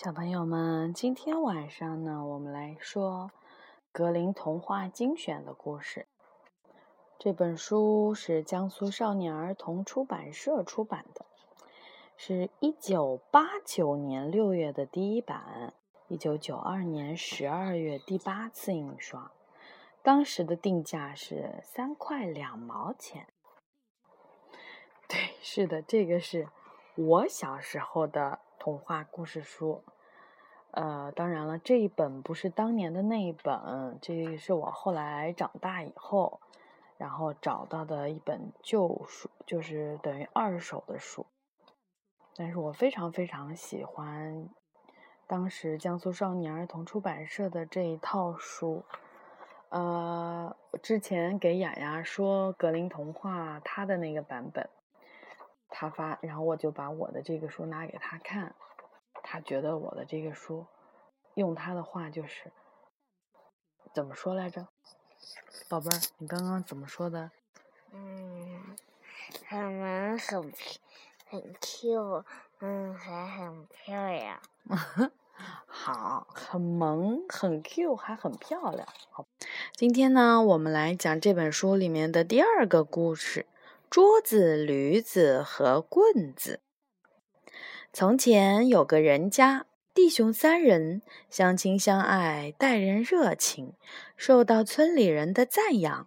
小朋友们，今天晚上呢，我们来说格林童话精选的故事。这本书是江苏少年儿童出版社出版的，是一九八九年六月的第一版，一九九二年十二月第八次印刷。当时的定价是三块两毛钱。对，是的，这个是我小时候的。童话故事书，呃，当然了，这一本不是当年的那一本，这是我后来长大以后，然后找到的一本旧书，就是等于二手的书。但是我非常非常喜欢当时江苏少年儿童出版社的这一套书。呃，之前给雅雅说格林童话他的那个版本。他发，然后我就把我的这个书拿给他看，他觉得我的这个书，用他的话就是，怎么说来着？宝贝儿，你刚刚怎么说的？嗯，很萌，很很 Q，嗯，还很漂亮。好，很萌，很 Q，还很漂亮。好，今天呢，我们来讲这本书里面的第二个故事。桌子、驴子和棍子。从前有个人家，弟兄三人，相亲相爱，待人热情，受到村里人的赞扬。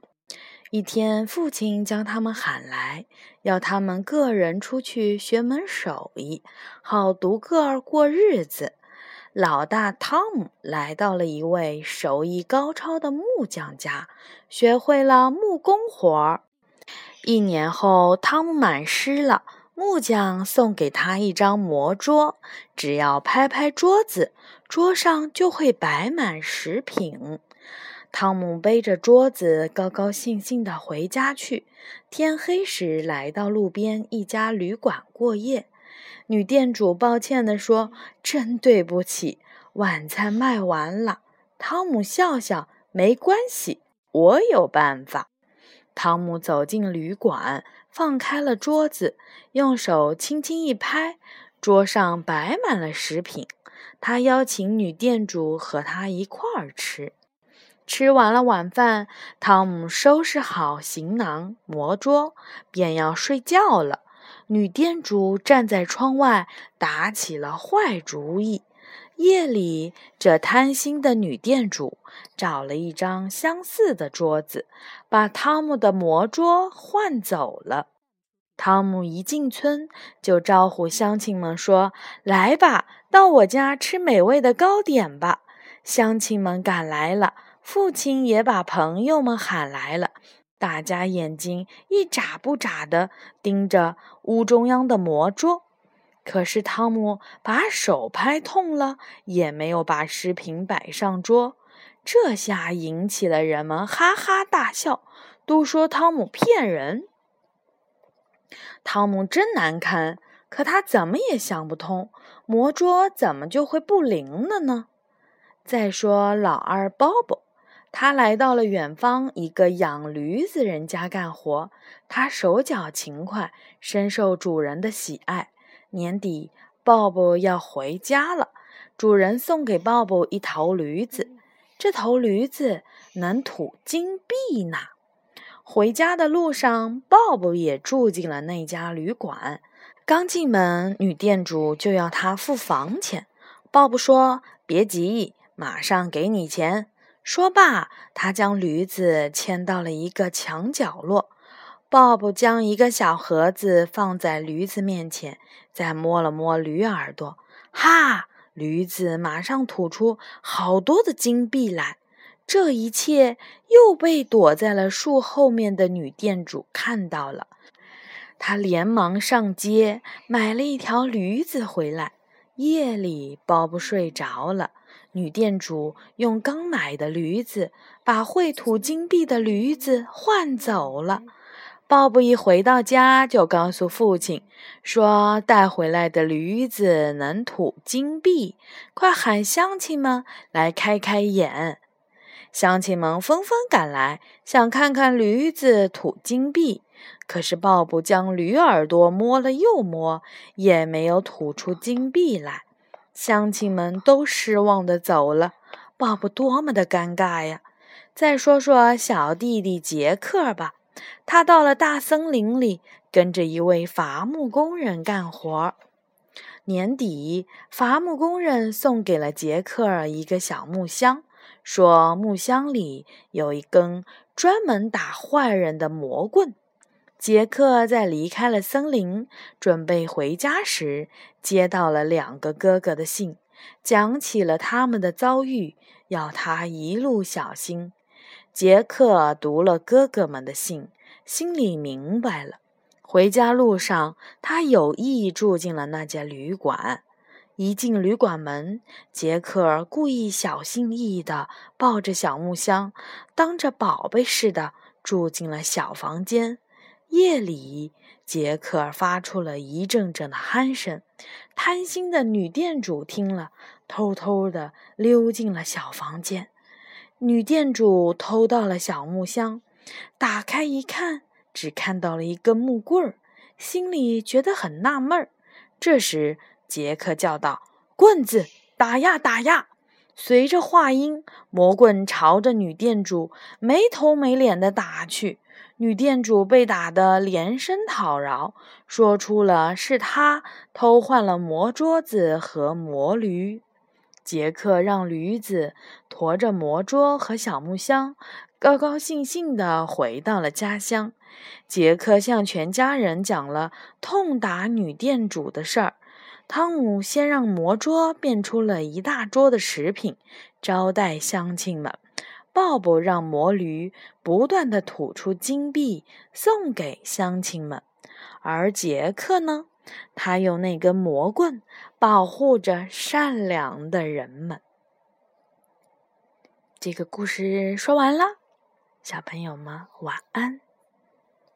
一天，父亲将他们喊来，要他们个人出去学门手艺，好独个儿过日子。老大汤姆来到了一位手艺高超的木匠家，学会了木工活儿。一年后，汤姆满师了。木匠送给他一张魔桌，只要拍拍桌子，桌上就会摆满食品。汤姆背着桌子，高高兴兴地回家去。天黑时，来到路边一家旅馆过夜。女店主抱歉地说：“真对不起，晚餐卖完了。”汤姆笑笑：“没关系，我有办法。”汤姆走进旅馆，放开了桌子，用手轻轻一拍，桌上摆满了食品。他邀请女店主和他一块儿吃。吃完了晚饭，汤姆收拾好行囊、魔桌，便要睡觉了。女店主站在窗外，打起了坏主意。夜里，这贪心的女店主找了一张相似的桌子，把汤姆的魔桌换走了。汤姆一进村，就招呼乡亲们说：“来吧，到我家吃美味的糕点吧。”乡亲们赶来了，父亲也把朋友们喊来了。大家眼睛一眨不眨地盯着屋中央的魔桌。可是汤姆把手拍痛了，也没有把食品摆上桌，这下引起了人们哈哈大笑，都说汤姆骗人。汤姆真难堪，可他怎么也想不通，魔桌怎么就会不灵了呢？再说老二鲍勃，他来到了远方一个养驴子人家干活，他手脚勤快，深受主人的喜爱。年底，鲍勃要回家了。主人送给鲍勃一头驴子，这头驴子能吐金币呢。回家的路上，鲍勃也住进了那家旅馆。刚进门，女店主就要他付房钱。鲍勃说：“别急，马上给你钱。”说罢，他将驴子牵到了一个墙角落。鲍勃将一个小盒子放在驴子面前，再摸了摸驴耳朵，哈！驴子马上吐出好多的金币来。这一切又被躲在了树后面的女店主看到了，她连忙上街买了一条驴子回来。夜里，鲍勃睡着了，女店主用刚买的驴子把会吐金币的驴子换走了。鲍勃一回到家，就告诉父亲说：“带回来的驴子能吐金币，快喊乡亲们来开开眼。”乡亲们纷纷赶来，想看看驴子吐金币。可是鲍勃将驴耳朵摸了又摸，也没有吐出金币来。乡亲们都失望的走了。鲍勃多么的尴尬呀！再说说小弟弟杰克吧，他到了大森林里，跟着一位伐木工人干活。年底，伐木工人送给了杰克一个小木箱，说木箱里有一根专门打坏人的魔棍。杰克在离开了森林，准备回家时，接到了两个哥哥的信，讲起了他们的遭遇，要他一路小心。杰克读了哥哥们的信，心里明白了。回家路上，他有意住进了那间旅馆。一进旅馆门，杰克故意小心翼翼地抱着小木箱，当着宝贝似的住进了小房间。夜里，杰克发出了一阵阵的鼾声。贪心的女店主听了，偷偷地溜进了小房间。女店主偷到了小木箱，打开一看，只看到了一根木棍儿，心里觉得很纳闷儿。这时，杰克叫道：“棍子，打呀打呀！”随着话音，魔棍朝着女店主没头没脸地打去。女店主被打得连声讨饶，说出了是她偷换了魔桌子和魔驴。杰克让驴子驮着魔桌和小木箱，高高兴兴地回到了家乡。杰克向全家人讲了痛打女店主的事儿。汤姆先让魔桌变出了一大桌的食品，招待乡亲们。鲍勃让魔驴不断的吐出金币送给乡亲们，而杰克呢，他用那根魔棍保护着善良的人们。这个故事说完了，小朋友们晚安。